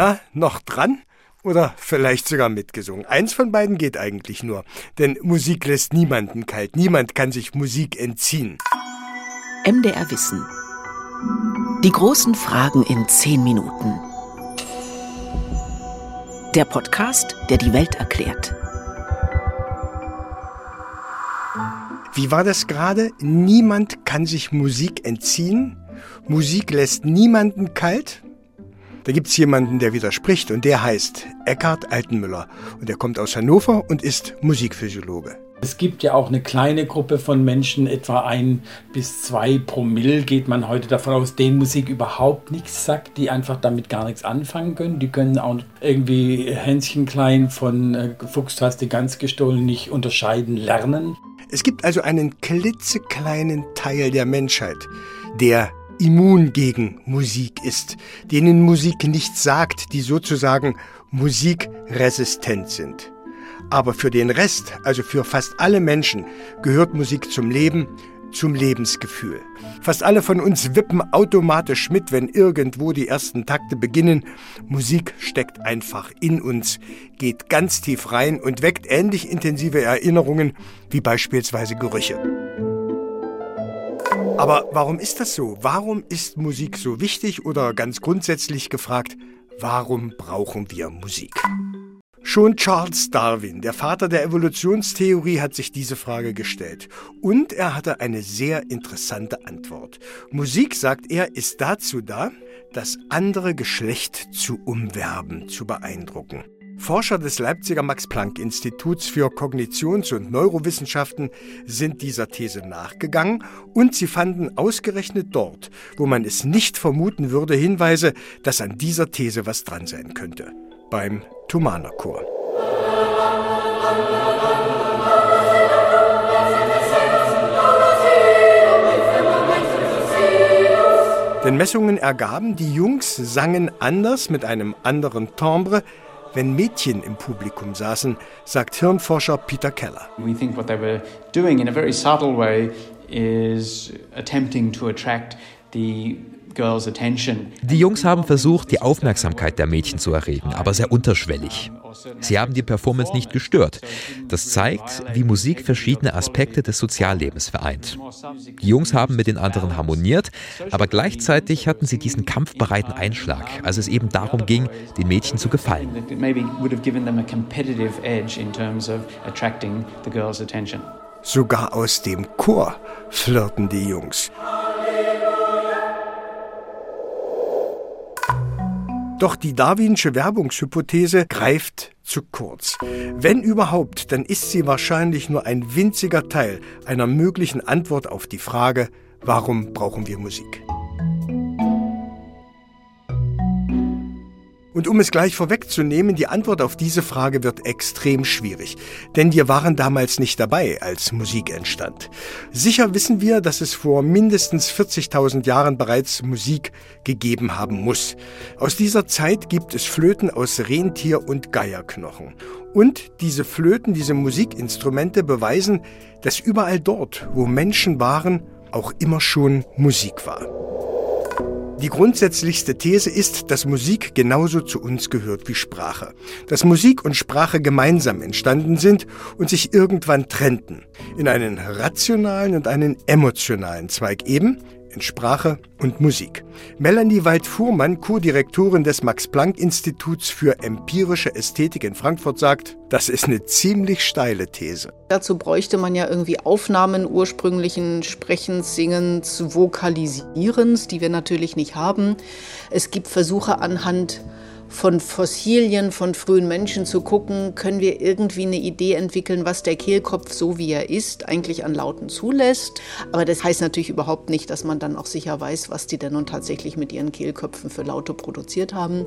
Na, noch dran? Oder vielleicht sogar mitgesungen. Eins von beiden geht eigentlich nur. Denn Musik lässt niemanden kalt. Niemand kann sich Musik entziehen. MDR Wissen. Die großen Fragen in zehn Minuten. Der Podcast, der die Welt erklärt. Wie war das gerade? Niemand kann sich Musik entziehen. Musik lässt niemanden kalt. Da gibt es jemanden, der widerspricht und der heißt Eckhard Altenmüller und er kommt aus Hannover und ist Musikphysiologe. Es gibt ja auch eine kleine Gruppe von Menschen, etwa ein bis zwei Promille geht man heute davon aus, denen Musik überhaupt nichts sagt, die einfach damit gar nichts anfangen können. Die können auch irgendwie Hänschen klein von äh, Fuchstaste ganz gestohlen nicht unterscheiden lernen. Es gibt also einen klitzekleinen Teil der Menschheit, der immun gegen Musik ist, denen Musik nichts sagt, die sozusagen musikresistent sind. Aber für den Rest, also für fast alle Menschen, gehört Musik zum Leben, zum Lebensgefühl. Fast alle von uns wippen automatisch mit, wenn irgendwo die ersten Takte beginnen. Musik steckt einfach in uns, geht ganz tief rein und weckt ähnlich intensive Erinnerungen wie beispielsweise Gerüche. Aber warum ist das so? Warum ist Musik so wichtig oder ganz grundsätzlich gefragt, warum brauchen wir Musik? Schon Charles Darwin, der Vater der Evolutionstheorie, hat sich diese Frage gestellt. Und er hatte eine sehr interessante Antwort. Musik, sagt er, ist dazu da, das andere Geschlecht zu umwerben, zu beeindrucken. Forscher des Leipziger Max-Planck-Instituts für Kognitions- und Neurowissenschaften sind dieser These nachgegangen und sie fanden ausgerechnet dort, wo man es nicht vermuten würde, Hinweise, dass an dieser These was dran sein könnte. Beim Thomaner Chor. Denn Messungen ergaben, die Jungs sangen anders mit einem anderen Timbre, wenn Mädchen im Publikum saßen, sagt Hirnforscher Peter Keller. We think what they were doing in a very subtle way is attempting to attract the die Jungs haben versucht, die Aufmerksamkeit der Mädchen zu erregen, aber sehr unterschwellig. Sie haben die Performance nicht gestört. Das zeigt, wie Musik verschiedene Aspekte des Soziallebens vereint. Die Jungs haben mit den anderen harmoniert, aber gleichzeitig hatten sie diesen kampfbereiten Einschlag, als es eben darum ging, den Mädchen zu gefallen. Sogar aus dem Chor flirten die Jungs. Doch die darwinsche Werbungshypothese greift zu kurz. Wenn überhaupt, dann ist sie wahrscheinlich nur ein winziger Teil einer möglichen Antwort auf die Frage, warum brauchen wir Musik? Und um es gleich vorwegzunehmen, die Antwort auf diese Frage wird extrem schwierig, denn wir waren damals nicht dabei, als Musik entstand. Sicher wissen wir, dass es vor mindestens 40.000 Jahren bereits Musik gegeben haben muss. Aus dieser Zeit gibt es Flöten aus Rentier- und Geierknochen. Und diese Flöten, diese Musikinstrumente beweisen, dass überall dort, wo Menschen waren, auch immer schon Musik war. Die grundsätzlichste These ist, dass Musik genauso zu uns gehört wie Sprache. Dass Musik und Sprache gemeinsam entstanden sind und sich irgendwann trennten. In einen rationalen und einen emotionalen Zweig eben, in Sprache und Musik. Melanie Wald-Fuhrmann, Co-Direktorin des Max-Planck-Instituts für empirische Ästhetik in Frankfurt, sagt, das ist eine ziemlich steile These. Dazu bräuchte man ja irgendwie Aufnahmen ursprünglichen Sprechens, Singens, Vokalisierens, die wir natürlich nicht haben. Es gibt Versuche anhand von Fossilien von frühen Menschen zu gucken, können wir irgendwie eine Idee entwickeln, was der Kehlkopf, so wie er ist, eigentlich an Lauten zulässt. Aber das heißt natürlich überhaupt nicht, dass man dann auch sicher weiß, was die denn nun tatsächlich mit ihren Kehlköpfen für Laute produziert haben.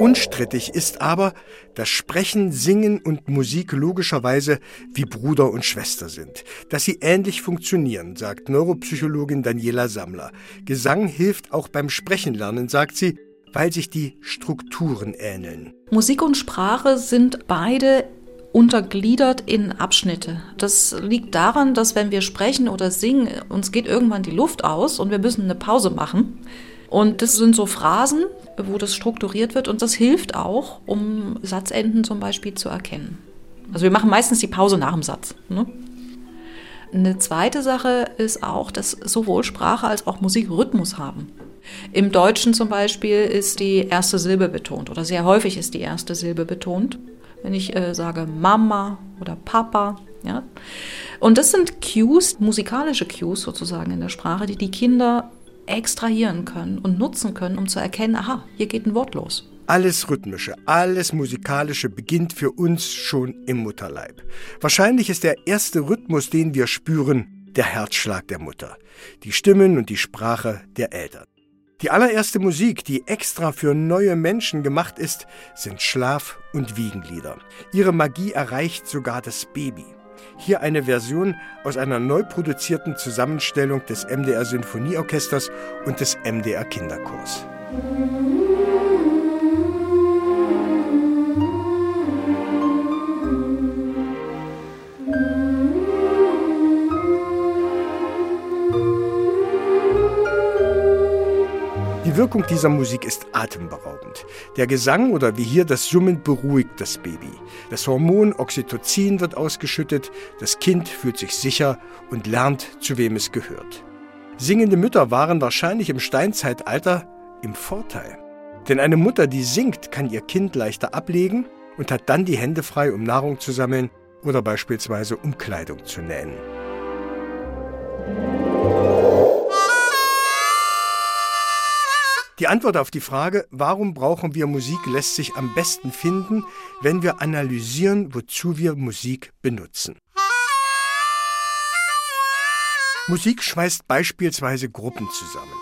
Unstrittig ist aber, dass Sprechen, Singen und Musik logischerweise wie Bruder und Schwester sind, dass sie ähnlich funktionieren, sagt Neuropsychologin Daniela Sammler. Gesang hilft auch beim Sprechenlernen, sagt sie, weil sich die Strukturen ähneln. Musik und Sprache sind beide untergliedert in Abschnitte. Das liegt daran, dass wenn wir sprechen oder singen, uns geht irgendwann die Luft aus und wir müssen eine Pause machen Und das sind so Phrasen, wo das strukturiert wird und das hilft auch, um Satzenden zum Beispiel zu erkennen. Also wir machen meistens die Pause nach dem Satz. Ne? Eine zweite Sache ist auch, dass sowohl Sprache als auch Musik Rhythmus haben. Im Deutschen zum Beispiel ist die erste Silbe betont oder sehr häufig ist die erste Silbe betont. Wenn ich äh, sage Mama oder Papa, ja. Und das sind Cues, musikalische Cues sozusagen in der Sprache, die die Kinder extrahieren können und nutzen können, um zu erkennen, aha, hier geht ein Wort los. Alles Rhythmische, alles Musikalische beginnt für uns schon im Mutterleib. Wahrscheinlich ist der erste Rhythmus, den wir spüren, der Herzschlag der Mutter, die Stimmen und die Sprache der Eltern. Die allererste Musik, die extra für neue Menschen gemacht ist, sind Schlaf- und Wiegenlieder. Ihre Magie erreicht sogar das Baby. Hier eine Version aus einer neu produzierten Zusammenstellung des MDR Sinfonieorchesters und des MDR Kinderchors. Die Wirkung dieser Musik ist atemberaubend. Der Gesang oder wie hier das Summen beruhigt das Baby. Das Hormon Oxytocin wird ausgeschüttet, das Kind fühlt sich sicher und lernt, zu wem es gehört. Singende Mütter waren wahrscheinlich im Steinzeitalter im Vorteil. Denn eine Mutter, die singt, kann ihr Kind leichter ablegen und hat dann die Hände frei, um Nahrung zu sammeln oder beispielsweise um Kleidung zu nähen. Die Antwort auf die Frage, warum brauchen wir Musik, lässt sich am besten finden, wenn wir analysieren, wozu wir Musik benutzen. Musik schweißt beispielsweise Gruppen zusammen.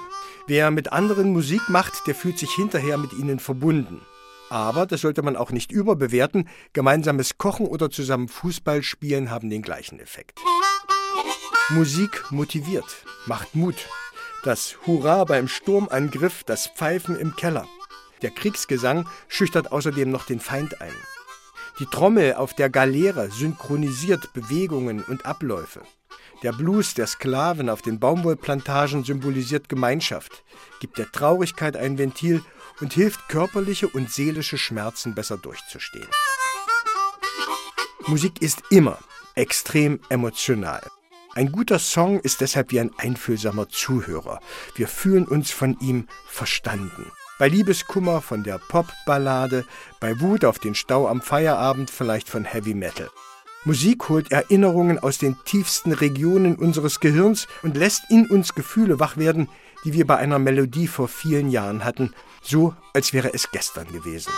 Wer mit anderen Musik macht, der fühlt sich hinterher mit ihnen verbunden. Aber, das sollte man auch nicht überbewerten, gemeinsames Kochen oder zusammen Fußball spielen haben den gleichen Effekt. Musik motiviert, macht Mut, das Hurra beim Sturmangriff, das Pfeifen im Keller. Der Kriegsgesang schüchtert außerdem noch den Feind ein. Die Trommel auf der Galeere synchronisiert Bewegungen und Abläufe. Der Blues der Sklaven auf den Baumwollplantagen symbolisiert Gemeinschaft, gibt der Traurigkeit ein Ventil und hilft körperliche und seelische Schmerzen besser durchzustehen. Musik ist immer extrem emotional. Ein guter Song ist deshalb wie ein einfühlsamer Zuhörer. Wir fühlen uns von ihm verstanden. Bei Liebeskummer von der Popballade, bei Wut auf den Stau am Feierabend vielleicht von Heavy Metal. Musik holt Erinnerungen aus den tiefsten Regionen unseres Gehirns und lässt in uns Gefühle wach werden, die wir bei einer Melodie vor vielen Jahren hatten, so als wäre es gestern gewesen.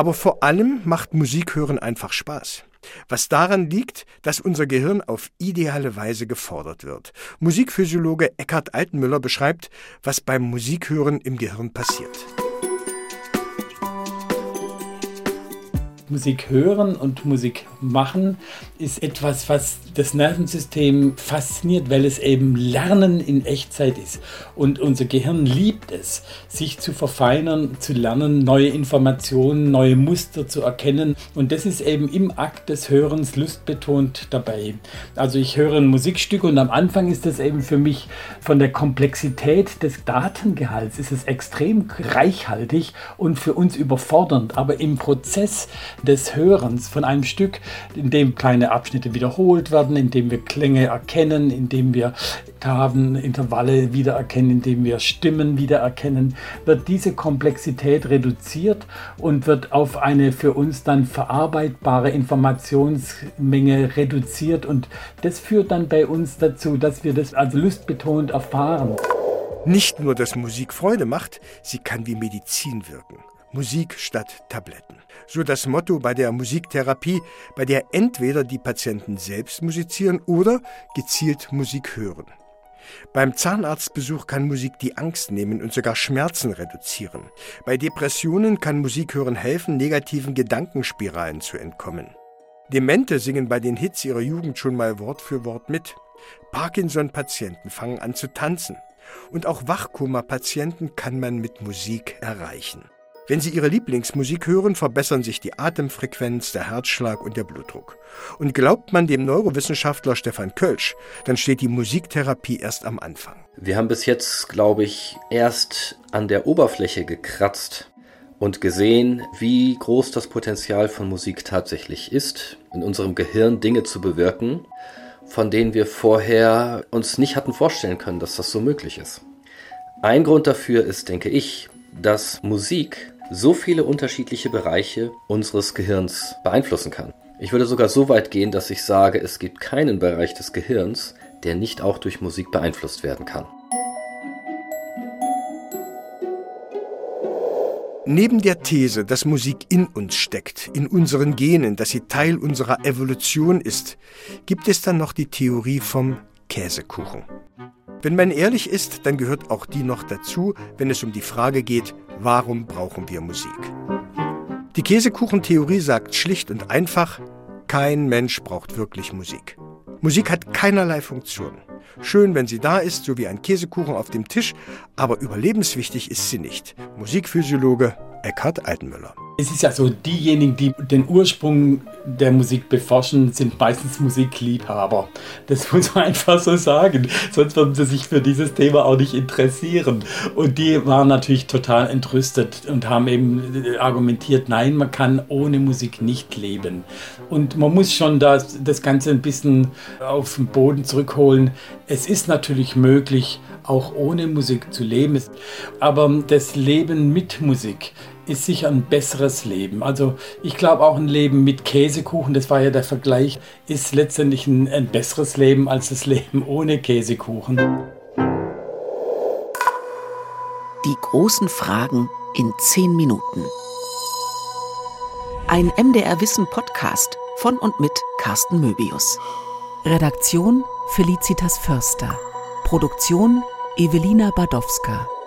Aber vor allem macht Musik hören einfach Spaß. Was daran liegt, dass unser Gehirn auf ideale Weise gefordert wird. Musikphysiologe Eckhard Altenmüller beschreibt, was beim Musikhören im Gehirn passiert. Musik hören und Musik machen ist etwas, was das Nervensystem fasziniert, weil es eben Lernen in Echtzeit ist. Und unser Gehirn liebt es, sich zu verfeinern, zu lernen, neue Informationen, neue Muster zu erkennen. Und das ist eben im Akt des Hörens lustbetont dabei. Also ich höre ein Musikstück und am Anfang ist das eben für mich von der Komplexität des Datengehalts ist es extrem reichhaltig und für uns überfordernd. Aber im Prozess des Hörens von einem Stück, in dem kleine Abschnitte wiederholt werden, in dem wir Klänge erkennen, in dem wir Oktaven, Intervalle wiedererkennen, in dem wir Stimmen wiedererkennen, wird diese Komplexität reduziert und wird auf eine für uns dann verarbeitbare Informationsmenge reduziert und das führt dann bei uns dazu, dass wir das als lustbetont erfahren. Nicht nur, dass Musik Freude macht, sie kann wie Medizin wirken. Musik statt Tabletten. So das Motto bei der Musiktherapie, bei der entweder die Patienten selbst musizieren oder gezielt Musik hören. Beim Zahnarztbesuch kann Musik die Angst nehmen und sogar Schmerzen reduzieren. Bei Depressionen kann Musik hören helfen, negativen Gedankenspiralen zu entkommen. Demente singen bei den Hits ihrer Jugend schon mal Wort für Wort mit. Parkinson-Patienten fangen an zu tanzen. Und auch Wachkoma-Patienten kann man mit Musik erreichen. Wenn Sie Ihre Lieblingsmusik hören, verbessern sich die Atemfrequenz, der Herzschlag und der Blutdruck. Und glaubt man dem Neurowissenschaftler Stefan Kölsch, dann steht die Musiktherapie erst am Anfang. Wir haben bis jetzt, glaube ich, erst an der Oberfläche gekratzt und gesehen, wie groß das Potenzial von Musik tatsächlich ist, in unserem Gehirn Dinge zu bewirken, von denen wir vorher uns nicht hatten vorstellen können, dass das so möglich ist. Ein Grund dafür ist, denke ich, dass Musik so viele unterschiedliche Bereiche unseres Gehirns beeinflussen kann. Ich würde sogar so weit gehen, dass ich sage, es gibt keinen Bereich des Gehirns, der nicht auch durch Musik beeinflusst werden kann. Neben der These, dass Musik in uns steckt, in unseren Genen, dass sie Teil unserer Evolution ist, gibt es dann noch die Theorie vom Käsekuchen. Wenn man ehrlich ist, dann gehört auch die noch dazu, wenn es um die Frage geht, warum brauchen wir Musik? Die Käsekuchentheorie sagt schlicht und einfach, kein Mensch braucht wirklich Musik. Musik hat keinerlei Funktion. Schön, wenn sie da ist, so wie ein Käsekuchen auf dem Tisch, aber überlebenswichtig ist sie nicht. Musikphysiologe Eckhard Altenmüller. Es ist ja so, diejenigen, die den Ursprung der Musik beforschen, sind meistens Musikliebhaber. Das muss man einfach so sagen. Sonst würden sie sich für dieses Thema auch nicht interessieren. Und die waren natürlich total entrüstet und haben eben argumentiert, nein, man kann ohne Musik nicht leben. Und man muss schon das, das Ganze ein bisschen auf den Boden zurückholen. Es ist natürlich möglich, auch ohne Musik zu leben. Aber das Leben mit Musik ist sicher ein besseres Leben. Also ich glaube auch ein Leben mit Käsekuchen, das war ja der Vergleich, ist letztendlich ein, ein besseres Leben als das Leben ohne Käsekuchen. Die großen Fragen in zehn Minuten. Ein MDR Wissen Podcast von und mit Carsten Möbius. Redaktion Felicitas Förster. Produktion Evelina Badowska.